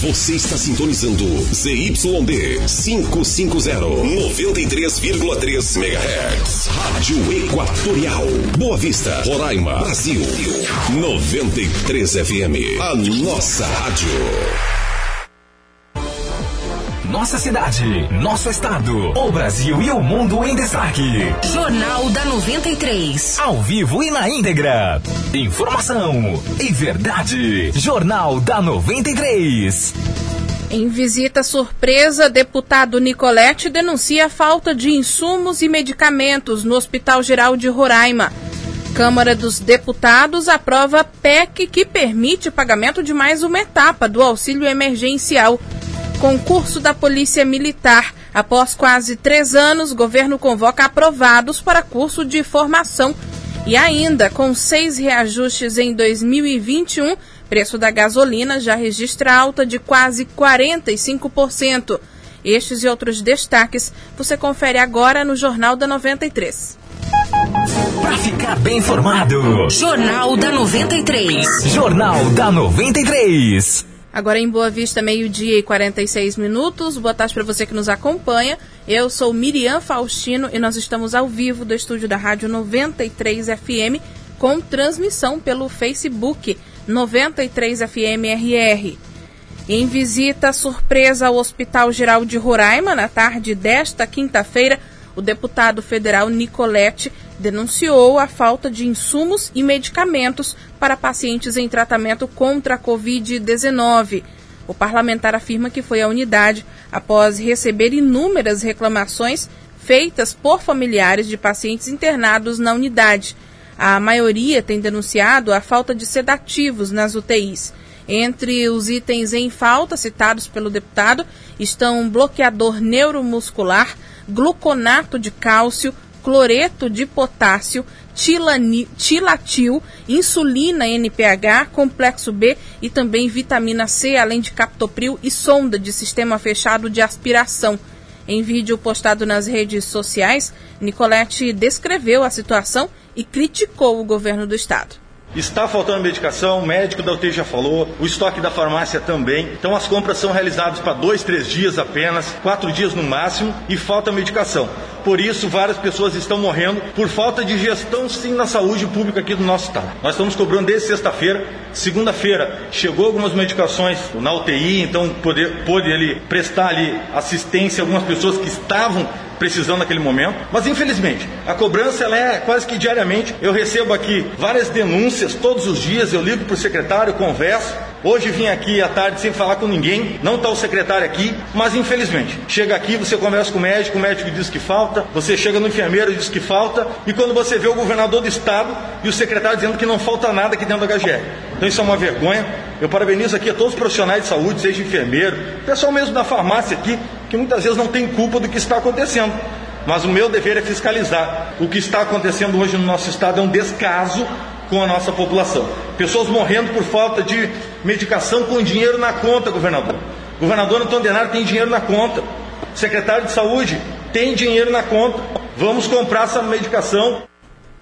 Você está sintonizando ZYD 550, 93,3 MHz. Rádio Equatorial. Boa Vista, Roraima, Brasil. 93 FM. A nossa rádio. Nossa cidade, nosso estado, o Brasil e o mundo em destaque. Jornal da 93. Ao vivo e na íntegra. Informação e verdade. Jornal da 93. Em visita surpresa, deputado Nicolete denuncia a falta de insumos e medicamentos no Hospital Geral de Roraima. Câmara dos Deputados aprova PEC que permite o pagamento de mais uma etapa do auxílio emergencial. Concurso da Polícia Militar. Após quase três anos, governo convoca aprovados para curso de formação. E ainda, com seis reajustes em 2021, preço da gasolina já registra alta de quase 45%. Estes e outros destaques você confere agora no Jornal da 93. Para ficar bem informado, Jornal da 93. Jornal da 93. Agora em Boa Vista, meio-dia e 46 minutos. Boa tarde para você que nos acompanha. Eu sou Miriam Faustino e nós estamos ao vivo do estúdio da Rádio 93 FM com transmissão pelo Facebook 93 FM RR. Em visita surpresa ao Hospital Geral de Roraima na tarde desta quinta-feira, o deputado federal Nicolete denunciou a falta de insumos e medicamentos para pacientes em tratamento contra a Covid-19. O parlamentar afirma que foi à unidade após receber inúmeras reclamações feitas por familiares de pacientes internados na unidade. A maioria tem denunciado a falta de sedativos nas UTIs. Entre os itens em falta citados pelo deputado estão bloqueador neuromuscular, gluconato de cálcio, cloreto de potássio, tilani, tilatil, insulina NPH, complexo B e também vitamina C, além de captopril e sonda de sistema fechado de aspiração. Em vídeo postado nas redes sociais, Nicolette descreveu a situação e criticou o governo do estado. Está faltando medicação, o médico da UTI já falou, o estoque da farmácia também. Então as compras são realizadas para dois, três dias apenas, quatro dias no máximo, e falta medicação. Por isso, várias pessoas estão morrendo por falta de gestão, sim, na saúde pública aqui do nosso estado. Nós estamos cobrando desde sexta-feira. Segunda-feira chegou algumas medicações na UTI, então pôde ele prestar ali assistência a algumas pessoas que estavam precisando naquele momento. Mas infelizmente, a cobrança ela é quase que diariamente. Eu recebo aqui várias denúncias todos os dias, eu ligo para o secretário, converso. Hoje vim aqui à tarde sem falar com ninguém, não está o secretário aqui, mas infelizmente, chega aqui, você conversa com o médico, o médico diz que falta, você chega no enfermeiro diz que falta, e quando você vê o governador do estado e o secretário dizendo que não falta nada aqui dentro da HGR. Então isso é uma vergonha. Eu parabenizo aqui a todos os profissionais de saúde, seja enfermeiro, pessoal mesmo da farmácia aqui, que muitas vezes não tem culpa do que está acontecendo. Mas o meu dever é fiscalizar. O que está acontecendo hoje no nosso estado é um descaso com a nossa população. Pessoas morrendo por falta de medicação com dinheiro na conta, governador. Governador Antônio Denário tem dinheiro na conta. Secretário de Saúde tem dinheiro na conta. Vamos comprar essa medicação.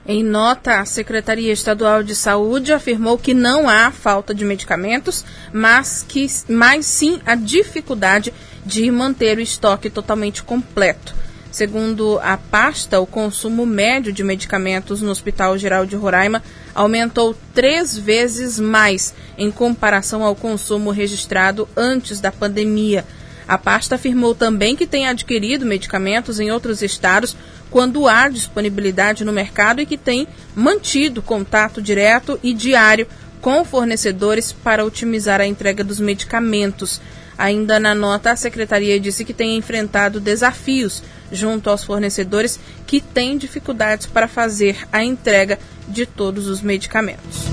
Em nota, a Secretaria Estadual de Saúde afirmou que não há falta de medicamentos, mas que mas sim a dificuldade de manter o estoque totalmente completo. Segundo a pasta, o consumo médio de medicamentos no Hospital Geral de Roraima aumentou três vezes mais em comparação ao consumo registrado antes da pandemia. A pasta afirmou também que tem adquirido medicamentos em outros estados quando há disponibilidade no mercado e que tem mantido contato direto e diário com fornecedores para otimizar a entrega dos medicamentos. Ainda na nota, a secretaria disse que tem enfrentado desafios junto aos fornecedores que têm dificuldades para fazer a entrega de todos os medicamentos.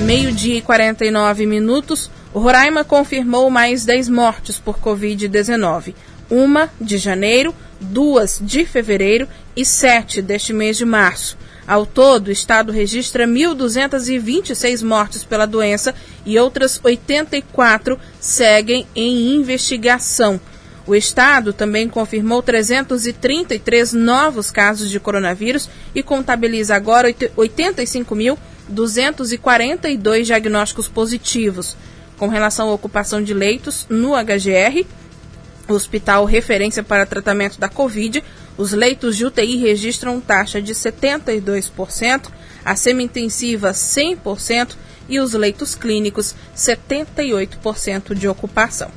Meio-dia e 49 minutos, Roraima confirmou mais 10 mortes por Covid-19. Uma de janeiro, duas de fevereiro e sete deste mês de março. Ao todo, o estado registra 1.226 mortes pela doença e outras 84 seguem em investigação. O estado também confirmou 333 novos casos de coronavírus e contabiliza agora 85.242 diagnósticos positivos. Com relação à ocupação de leitos no HGR, hospital referência para tratamento da Covid, os leitos de UTI registram taxa de 72%, a semi-intensiva 100% e os leitos clínicos 78% de ocupação.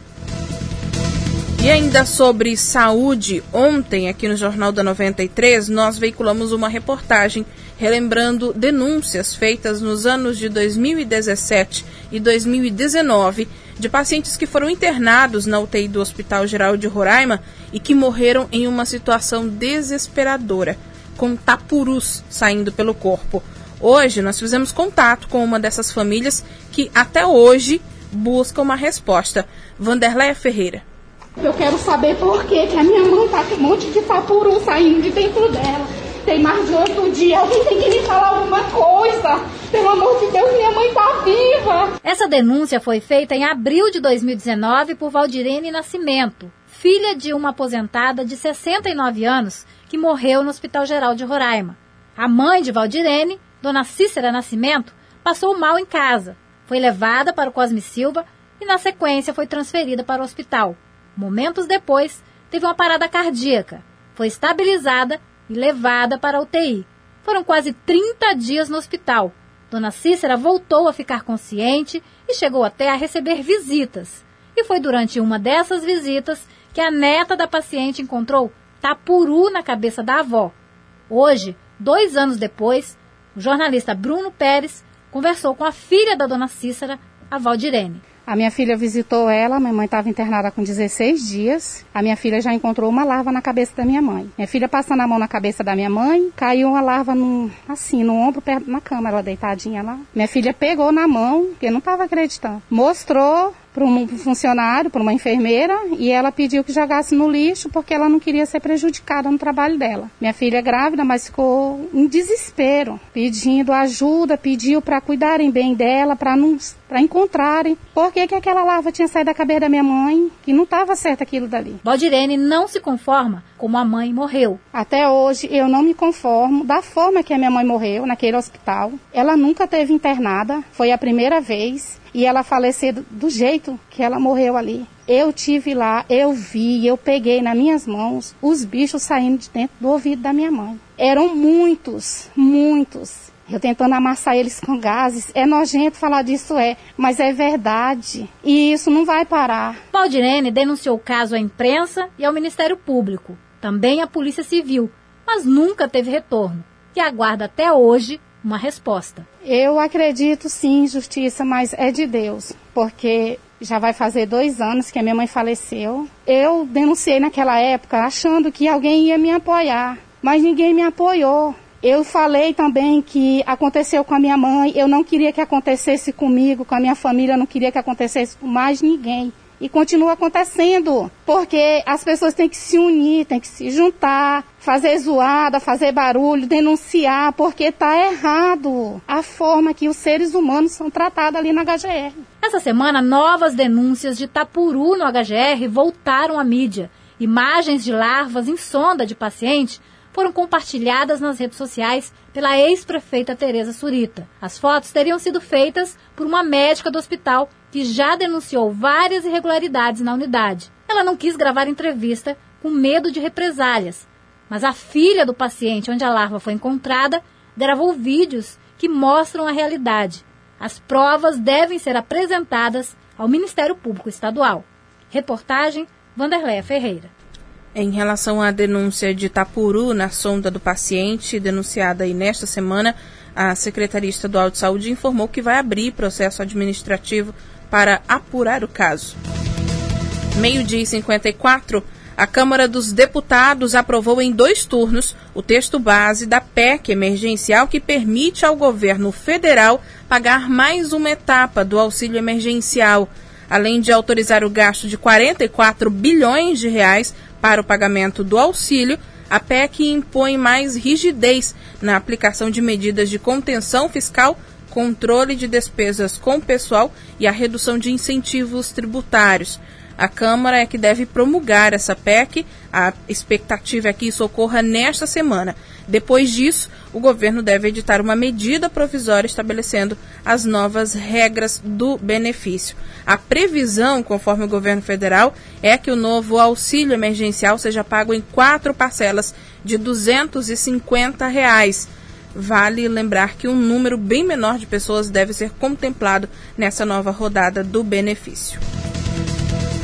E ainda sobre saúde, ontem aqui no Jornal da 93 nós veiculamos uma reportagem relembrando denúncias feitas nos anos de 2017 e 2019 de pacientes que foram internados na UTI do Hospital Geral de Roraima e que morreram em uma situação desesperadora, com tapurus saindo pelo corpo. Hoje nós fizemos contato com uma dessas famílias que até hoje busca uma resposta. Vanderléia Ferreira. Eu quero saber por que, a minha mãe tá com um monte de tapuru saindo de dentro dela. Tem mais de oito dias. Alguém tem que me falar alguma coisa. Pelo amor de Deus, minha mãe tá viva. Essa denúncia foi feita em abril de 2019 por Valdirene Nascimento, filha de uma aposentada de 69 anos que morreu no Hospital Geral de Roraima. A mãe de Valdirene Dona Cícera Nascimento passou mal em casa. Foi levada para o Cosme Silva e, na sequência, foi transferida para o hospital. Momentos depois, teve uma parada cardíaca. Foi estabilizada e levada para a UTI. Foram quase 30 dias no hospital. Dona Cícera voltou a ficar consciente e chegou até a receber visitas. E foi durante uma dessas visitas que a neta da paciente encontrou tapuru na cabeça da avó. Hoje, dois anos depois, o jornalista Bruno Pérez conversou com a filha da dona Cícera, a Valdirene. A minha filha visitou ela, minha mãe estava internada com 16 dias. A minha filha já encontrou uma larva na cabeça da minha mãe. Minha filha passando a mão na cabeça da minha mãe, caiu uma larva no, assim, no ombro, na cama, ela deitadinha lá. Minha filha pegou na mão, porque não estava acreditando. Mostrou para um funcionário, para uma enfermeira, e ela pediu que jogasse no lixo porque ela não queria ser prejudicada no trabalho dela. Minha filha é grávida, mas ficou em desespero, pedindo ajuda, pediu para cuidarem bem dela, para não para encontrarem por que, que aquela larva tinha saído da cabeça da minha mãe, que não estava certo aquilo dali. Valdirene não se conforma como a mãe morreu. Até hoje eu não me conformo da forma que a minha mãe morreu naquele hospital. Ela nunca teve internada, foi a primeira vez e ela faleceu do jeito que ela morreu ali. Eu tive lá, eu vi, eu peguei nas minhas mãos os bichos saindo de dentro do ouvido da minha mãe. Eram muitos, muitos. Eu tentando amassar eles com gases. É nojento falar disso, é, mas é verdade. E isso não vai parar. Valdirene denunciou o caso à imprensa e ao Ministério Público, também à Polícia Civil, mas nunca teve retorno. E aguarda até hoje uma resposta. Eu acredito sim em justiça, mas é de Deus, porque já vai fazer dois anos que a minha mãe faleceu. Eu denunciei naquela época achando que alguém ia me apoiar, mas ninguém me apoiou. Eu falei também que aconteceu com a minha mãe, eu não queria que acontecesse comigo, com a minha família, eu não queria que acontecesse com mais ninguém. E continua acontecendo, porque as pessoas têm que se unir, têm que se juntar, fazer zoada, fazer barulho, denunciar, porque está errado a forma que os seres humanos são tratados ali na HGR. Essa semana, novas denúncias de tapuru no HGR voltaram à mídia. Imagens de larvas em sonda de paciente foram compartilhadas nas redes sociais pela ex-prefeita Tereza Surita. As fotos teriam sido feitas por uma médica do hospital que já denunciou várias irregularidades na unidade. Ela não quis gravar entrevista com medo de represálias, mas a filha do paciente onde a larva foi encontrada gravou vídeos que mostram a realidade. As provas devem ser apresentadas ao Ministério Público Estadual. Reportagem Vanderléia Ferreira. Em relação à denúncia de Tapuru na sonda do paciente, denunciada aí nesta semana, a Secretaria Estadual de Saúde informou que vai abrir processo administrativo para apurar o caso. Meio-dia e 54, a Câmara dos Deputados aprovou em dois turnos o texto base da PEC emergencial que permite ao governo federal pagar mais uma etapa do auxílio emergencial, além de autorizar o gasto de 44 bilhões de reais para o pagamento do auxílio, a PEC impõe mais rigidez na aplicação de medidas de contenção fiscal, controle de despesas com pessoal e a redução de incentivos tributários. A Câmara é que deve promulgar essa PEC. A expectativa é que isso ocorra nesta semana. Depois disso, o governo deve editar uma medida provisória estabelecendo as novas regras do benefício. A previsão, conforme o governo federal, é que o novo auxílio emergencial seja pago em quatro parcelas de 250 reais. Vale lembrar que um número bem menor de pessoas deve ser contemplado nessa nova rodada do benefício.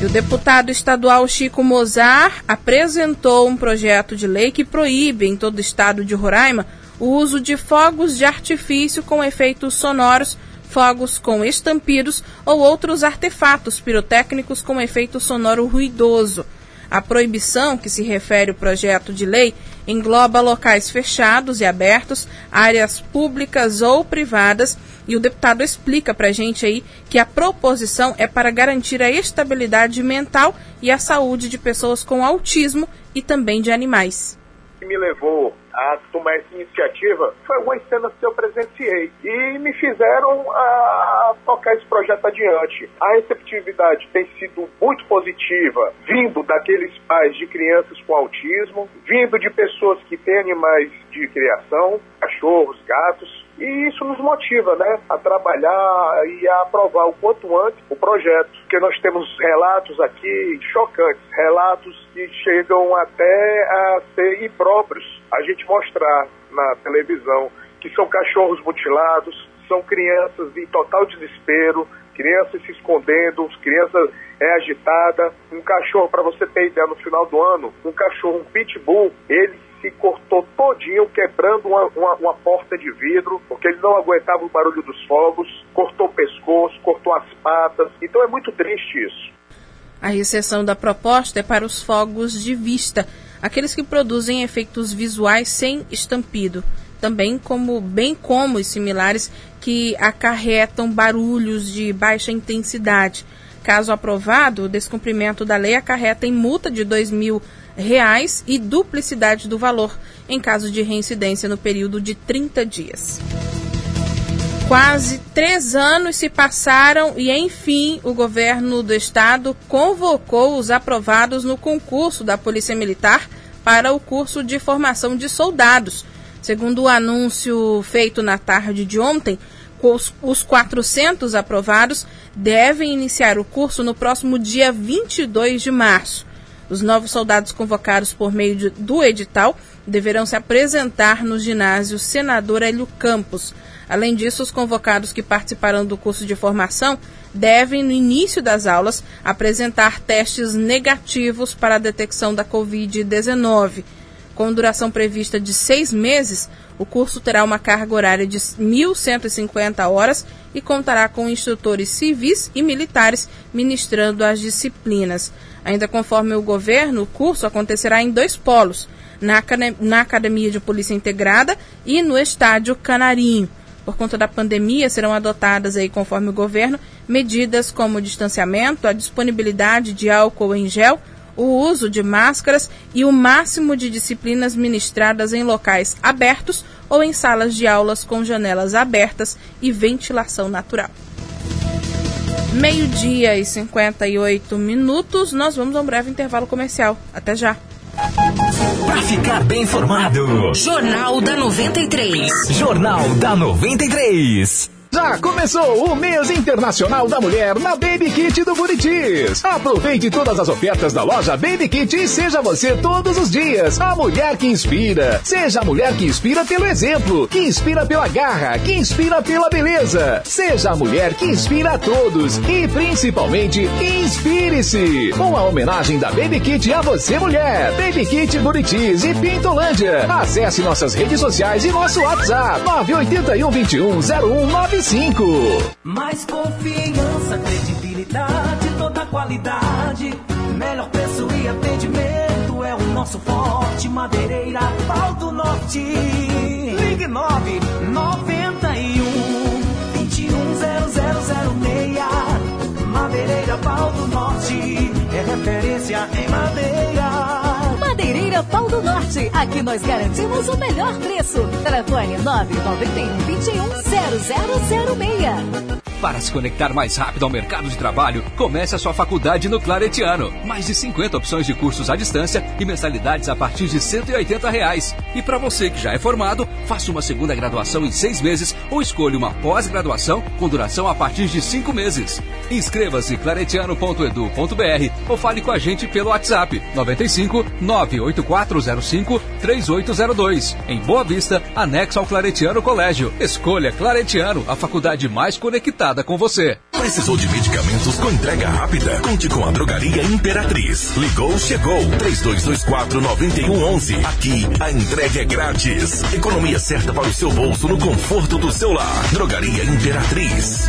E o deputado estadual Chico Mozar apresentou um projeto de lei que proíbe em todo o estado de Roraima o uso de fogos de artifício com efeitos sonoros, fogos com estampidos ou outros artefatos pirotécnicos com efeito sonoro ruidoso. A proibição, que se refere ao projeto de lei, engloba locais fechados e abertos, áreas públicas ou privadas, e o deputado explica para a gente aí que a proposição é para garantir a estabilidade mental e a saúde de pessoas com autismo e também de animais. Me levou a tomar essa iniciativa foi algumas cenas que eu presenciei e me fizeram a, tocar esse projeto adiante. A receptividade tem sido muito positiva, vindo daqueles pais de crianças com autismo, vindo de pessoas que têm animais de criação, cachorros, gatos, e isso nos motiva, né, a trabalhar e a aprovar o quanto antes o projeto, porque nós temos relatos aqui chocantes, relatos que chegam até a ser impróprios a gente mostrar na televisão que são cachorros mutilados, são crianças em total desespero, crianças se escondendo, crianças é agitada. Um cachorro, para você ter ideia, no final do ano, um cachorro, um pitbull, ele cortou todinho, quebrando uma, uma, uma, porta de vidro, porque ele não aguentava o barulho dos fogos, cortou o pescoço, cortou as patas. Então é muito triste isso. A exceção da proposta é para os fogos de vista, aqueles que produzem efeitos visuais sem estampido, também como bem como os similares que acarretam barulhos de baixa intensidade. Caso aprovado, o descumprimento da lei acarreta em multa de R$ mil reais e duplicidade do valor em caso de reincidência no período de 30 dias. Quase três anos se passaram e, enfim, o governo do estado convocou os aprovados no concurso da Polícia Militar para o curso de formação de soldados. Segundo o anúncio feito na tarde de ontem, os, os 400 aprovados devem iniciar o curso no próximo dia 22 de março. Os novos soldados convocados por meio de, do edital deverão se apresentar no ginásio Senador Hélio Campos. Além disso, os convocados que participarão do curso de formação devem, no início das aulas, apresentar testes negativos para a detecção da Covid-19. Com duração prevista de seis meses, o curso terá uma carga horária de 1.150 horas e contará com instrutores civis e militares ministrando as disciplinas. Ainda conforme o governo, o curso acontecerá em dois polos, na, na Academia de Polícia Integrada e no Estádio Canarinho. Por conta da pandemia, serão adotadas aí, conforme o governo, medidas como o distanciamento, a disponibilidade de álcool em gel, o uso de máscaras e o máximo de disciplinas ministradas em locais abertos ou em salas de aulas com janelas abertas e ventilação natural. Meio-dia e 58 minutos, nós vamos a um breve intervalo comercial. Até já! Para ficar bem informado. Jornal da 93. Jornal da 93. Já começou o mês internacional da mulher na Baby Kit do Buritis. Aproveite todas as ofertas da loja Baby Kit e seja você todos os dias a mulher que inspira. Seja a mulher que inspira pelo exemplo, que inspira pela garra, que inspira pela beleza. Seja a mulher que inspira a todos e principalmente inspire-se. Uma homenagem da Baby Kit a você mulher. Baby Kit Buritis e Pintolândia. Acesse nossas redes sociais e nosso WhatsApp 981 21 0195 cinco. Mais confiança, credibilidade, toda qualidade. Melhor preço e atendimento é o nosso forte. Madeireira Pau do Norte. Ligue 9 91 210006. Madeireira Pau do Norte é referência em madeira. Pau do Norte. Aqui nós garantimos o melhor preço. Telefone 991 21 0006. Para se conectar mais rápido ao mercado de trabalho, comece a sua faculdade no Claretiano. Mais de 50 opções de cursos à distância e mensalidades a partir de 180 reais. E para você que já é formado, faça uma segunda graduação em seis meses ou escolha uma pós-graduação com duração a partir de cinco meses. Inscreva-se claretiano.edu.br ou fale com a gente pelo WhatsApp 95 98405 3802. Em Boa Vista, anexo ao Claretiano Colégio. Escolha Claretiano, a faculdade mais conectada com você. Precisou de medicamentos com entrega rápida? Conte com a Drogaria Imperatriz. Ligou, chegou. 3224-9111. Aqui, a entrega é grátis. Economia certa para o seu bolso no conforto do seu lar. Drogaria Imperatriz.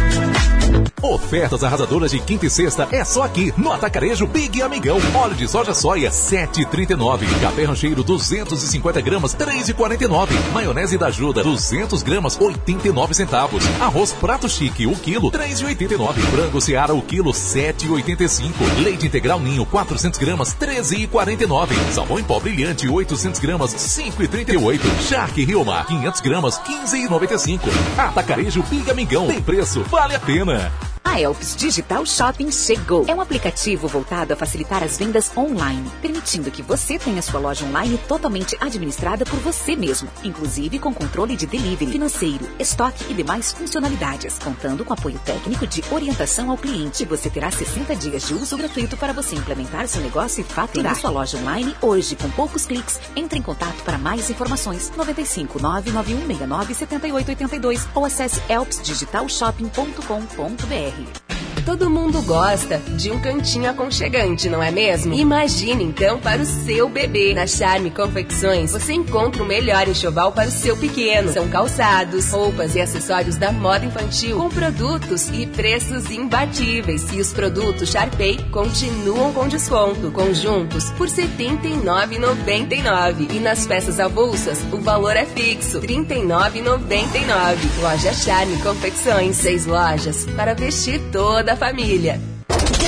Ofertas arrasadoras de quinta e sexta é só aqui no Atacarejo Big Amigão. Óleo de soja soia 7,39. Café rancheiro 250 gramas 3,49. Maionese da ajuda 200 gramas 89 centavos. Arroz prato chique o quilo 3,89. Frango Seara o quilo 7,85. Leite integral ninho 400 gramas 13,49. Salmão em pó brilhante 800 gramas 5,38. Charque Rio Mar 500 gramas 15,95. Atacarejo Big Amigão. Tem preço, vale a pena. A Elps Digital Shopping chegou. É um aplicativo voltado a facilitar as vendas online, permitindo que você tenha sua loja online totalmente administrada por você mesmo, inclusive com controle de delivery, financeiro, estoque e demais funcionalidades, contando com apoio técnico de orientação ao cliente. Você terá 60 dias de uso gratuito para você implementar seu negócio e faturar sua loja online hoje com poucos cliques. Entre em contato para mais informações 95 99169 7882 ou acesse elpsdigitalshopping.com.br. here. Todo mundo gosta de um cantinho aconchegante, não é mesmo? Imagine então para o seu bebê. Na Charme Confecções você encontra o melhor enxoval para o seu pequeno. São calçados, roupas e acessórios da moda infantil com produtos e preços imbatíveis. E os produtos Sharpay continuam com desconto. Conjuntos por R$ 79,99. E nas peças avulsas o valor é fixo, R$ 39,99. Loja Charme Confecções, seis lojas para vestir toda a família.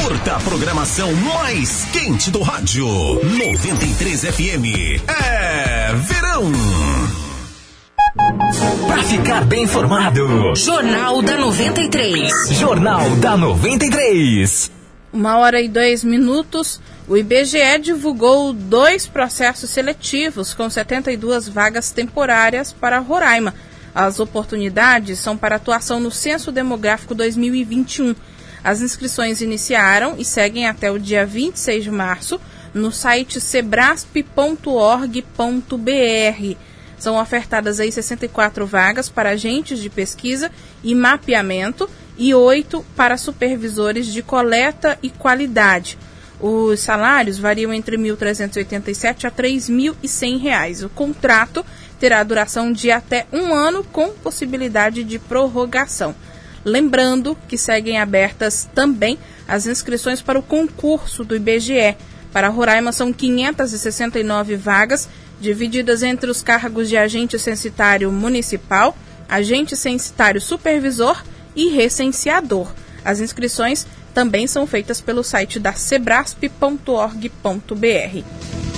Curta a programação mais quente do rádio. 93 FM. É verão. Pra ficar bem informado. Jornal da 93. Jornal da 93. Uma hora e dois minutos. O IBGE divulgou dois processos seletivos com 72 vagas temporárias para Roraima. As oportunidades são para atuação no Censo Demográfico 2021. As inscrições iniciaram e seguem até o dia 26 de março no site sebrasp.org.br. São ofertadas aí 64 vagas para agentes de pesquisa e mapeamento e 8 para supervisores de coleta e qualidade. Os salários variam entre R$ 1.387 a R$ 3.100. O contrato terá duração de até um ano com possibilidade de prorrogação. Lembrando que seguem abertas também as inscrições para o concurso do IBGE. Para Roraima são 569 vagas, divididas entre os cargos de agente censitário municipal, agente censitário supervisor e recenseador. As inscrições também são feitas pelo site da sebrasp.org.br.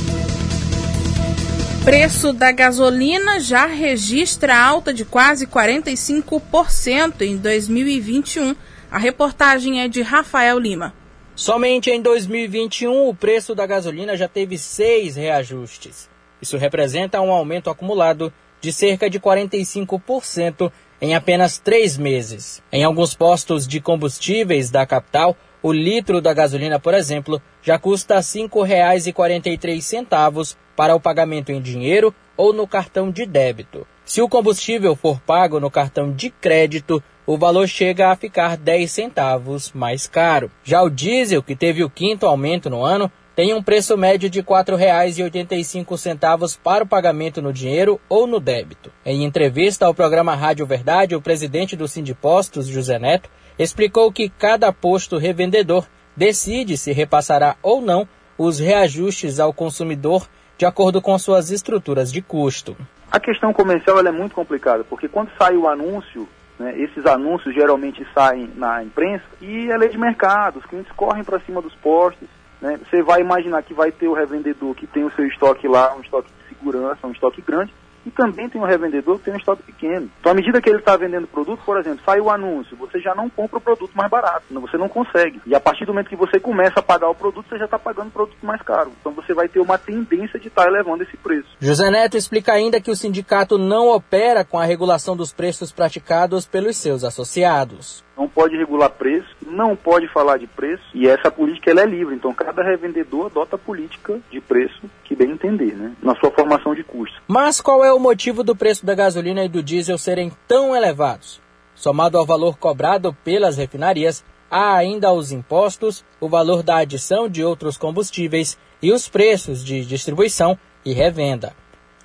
Preço da gasolina já registra alta de quase 45% em 2021. A reportagem é de Rafael Lima. Somente em 2021 o preço da gasolina já teve seis reajustes. Isso representa um aumento acumulado de cerca de 45% em apenas três meses. Em alguns postos de combustíveis da capital, o litro da gasolina, por exemplo, já custa R$ 5,43 para o pagamento em dinheiro ou no cartão de débito. Se o combustível for pago no cartão de crédito, o valor chega a ficar 10 centavos mais caro. Já o diesel, que teve o quinto aumento no ano, tem um preço médio de R$ 4,85 para o pagamento no dinheiro ou no débito. Em entrevista ao programa Rádio Verdade, o presidente do Sindipostos, José Neto, explicou que cada posto revendedor decide se repassará ou não os reajustes ao consumidor de acordo com suas estruturas de custo. A questão comercial é muito complicada, porque quando sai o anúncio, né, esses anúncios geralmente saem na imprensa e é lei de mercado, os clientes correm para cima dos postos. Né? Você vai imaginar que vai ter o revendedor que tem o seu estoque lá, um estoque de segurança, um estoque grande, E também tem um revendedor que tem um estoque pequeno. Então, à medida que ele está vendendo produto, por exemplo, sai o anúncio, você já não compra o produto mais barato, você não consegue. E a partir do momento que você começa a pagar o produto, você já está pagando o produto mais caro. Então, você vai ter uma tendência de estar tá elevando esse preço. José Neto explica ainda que o sindicato não opera com a regulação dos preços praticados pelos seus associados não pode regular preço, não pode falar de preço, e essa política ela é livre. Então, cada revendedor adota a política de preço que bem entender, né? Na sua formação de custo. Mas qual é o motivo do preço da gasolina e do diesel serem tão elevados? Somado ao valor cobrado pelas refinarias, há ainda os impostos, o valor da adição de outros combustíveis e os preços de distribuição e revenda.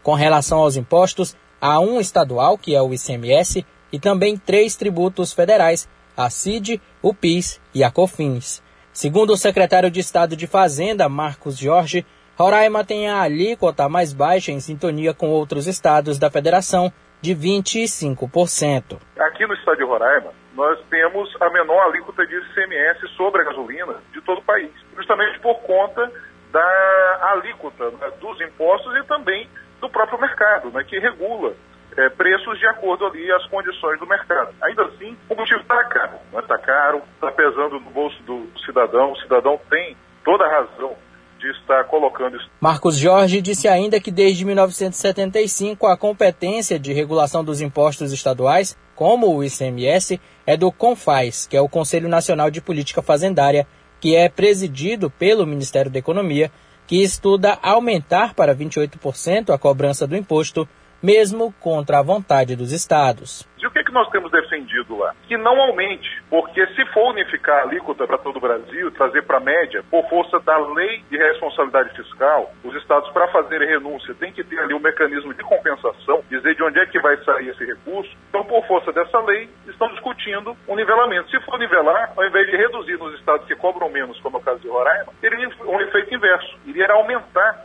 Com relação aos impostos, há um estadual, que é o ICMS, e também três tributos federais, a CID, o PIS e a COFINS. Segundo o secretário de Estado de Fazenda, Marcos Jorge, Roraima tem a alíquota mais baixa em sintonia com outros estados da federação, de 25%. Aqui no estado de Roraima, nós temos a menor alíquota de ICMS sobre a gasolina de todo o país, justamente por conta da alíquota né, dos impostos e também do próprio mercado, né, que regula é, preços de acordo ali às condições do mercado. Ainda assim, o combustível está caro, está né? caro, está pesando no bolso do cidadão, o cidadão tem toda a razão de estar colocando isso. Marcos Jorge disse ainda que desde 1975 a competência de regulação dos impostos estaduais, como o ICMS, é do CONFAS, que é o Conselho Nacional de Política Fazendária, que é presidido pelo Ministério da Economia, que estuda aumentar para 28% a cobrança do imposto mesmo contra a vontade dos estados. E o que, é que nós temos defendido lá? Que não aumente, porque se for unificar a alíquota para todo o Brasil, trazer para a média, por força da lei de responsabilidade fiscal, os estados, para fazerem renúncia, têm que ter ali um mecanismo de compensação, dizer de onde é que vai sair esse recurso. Então, por força dessa lei, estão discutindo um nivelamento. Se for nivelar, ao invés de reduzir nos estados que cobram menos, como é o caso de Roraima, teria um efeito inverso. Iria aumentar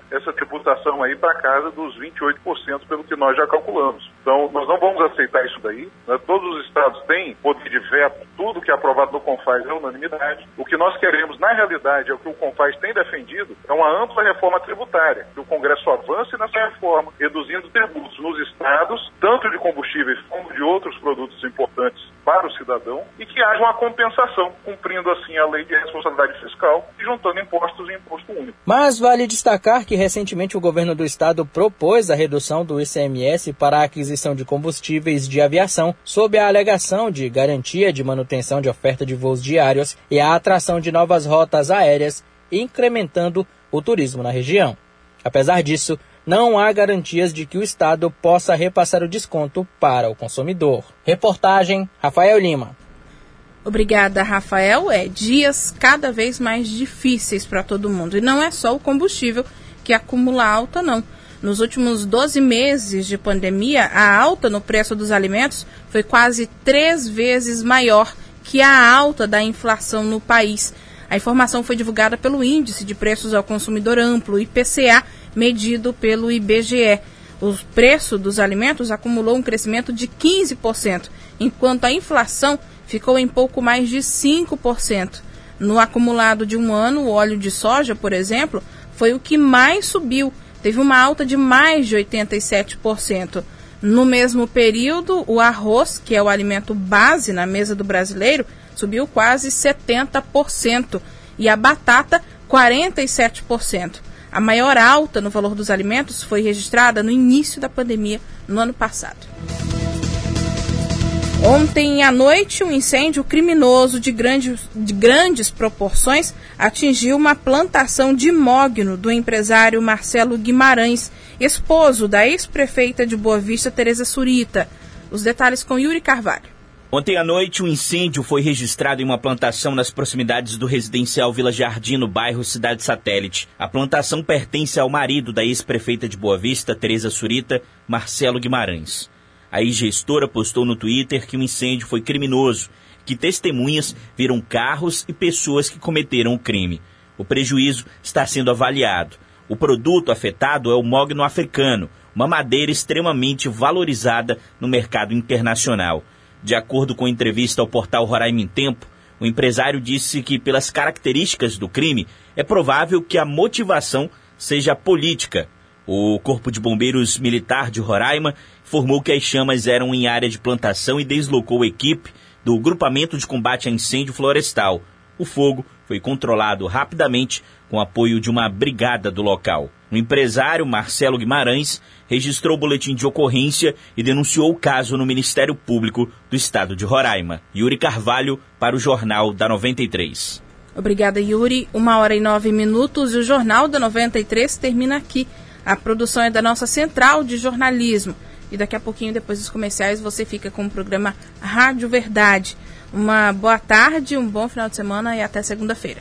tributação aí para casa dos 28%, pelo que nós já calculamos. Então, nós não vamos aceitar isso daí. Né? Todos os estados têm poder de veto, tudo que é aprovado no CONFAS é unanimidade. O que nós queremos, na realidade, é o que o CONFAS tem defendido, é uma ampla reforma tributária, que o Congresso avance nessa reforma, reduzindo tributos nos estados, tanto de combustíveis como de outros produtos importantes para o cidadão, e que haja uma compensação, cumprindo assim a lei de responsabilidade fiscal e juntando em. Mas vale destacar que recentemente o governo do estado propôs a redução do ICMS para a aquisição de combustíveis de aviação sob a alegação de garantia de manutenção de oferta de voos diários e a atração de novas rotas aéreas, incrementando o turismo na região. Apesar disso, não há garantias de que o Estado possa repassar o desconto para o consumidor. Reportagem Rafael Lima. Obrigada, Rafael. É dias cada vez mais difíceis para todo mundo. E não é só o combustível que acumula alta, não. Nos últimos 12 meses de pandemia, a alta no preço dos alimentos foi quase três vezes maior que a alta da inflação no país. A informação foi divulgada pelo Índice de Preços ao Consumidor Amplo, IPCA, medido pelo IBGE. O preço dos alimentos acumulou um crescimento de 15%, enquanto a inflação ficou em pouco mais de 5%. No acumulado de um ano, o óleo de soja, por exemplo, foi o que mais subiu, teve uma alta de mais de 87%. No mesmo período, o arroz, que é o alimento base na mesa do brasileiro, subiu quase 70% e a batata 47%. A maior alta no valor dos alimentos foi registrada no início da pandemia, no ano passado. Ontem à noite, um incêndio criminoso de, grande, de grandes proporções atingiu uma plantação de mogno do empresário Marcelo Guimarães, esposo da ex-prefeita de Boa Vista, Tereza Surita. Os detalhes com Yuri Carvalho. Ontem à noite, um incêndio foi registrado em uma plantação nas proximidades do residencial Vila Jardim, no bairro Cidade Satélite. A plantação pertence ao marido da ex-prefeita de Boa Vista, Tereza Surita, Marcelo Guimarães. A ex-gestora postou no Twitter que o incêndio foi criminoso, que testemunhas viram carros e pessoas que cometeram o crime. O prejuízo está sendo avaliado. O produto afetado é o mogno africano, uma madeira extremamente valorizada no mercado internacional. De acordo com entrevista ao portal Roraima em Tempo, o empresário disse que, pelas características do crime, é provável que a motivação seja política. O Corpo de Bombeiros Militar de Roraima informou que as chamas eram em área de plantação e deslocou a equipe do Grupamento de Combate a Incêndio Florestal. O fogo foi controlado rapidamente com apoio de uma brigada do local. O empresário Marcelo Guimarães registrou o boletim de ocorrência e denunciou o caso no Ministério Público do Estado de Roraima. Yuri Carvalho para o Jornal da 93. Obrigada, Yuri. Uma hora e nove minutos e o Jornal da 93 termina aqui. A produção é da nossa central de jornalismo. E daqui a pouquinho, depois dos comerciais, você fica com o programa Rádio Verdade. Uma boa tarde, um bom final de semana e até segunda-feira.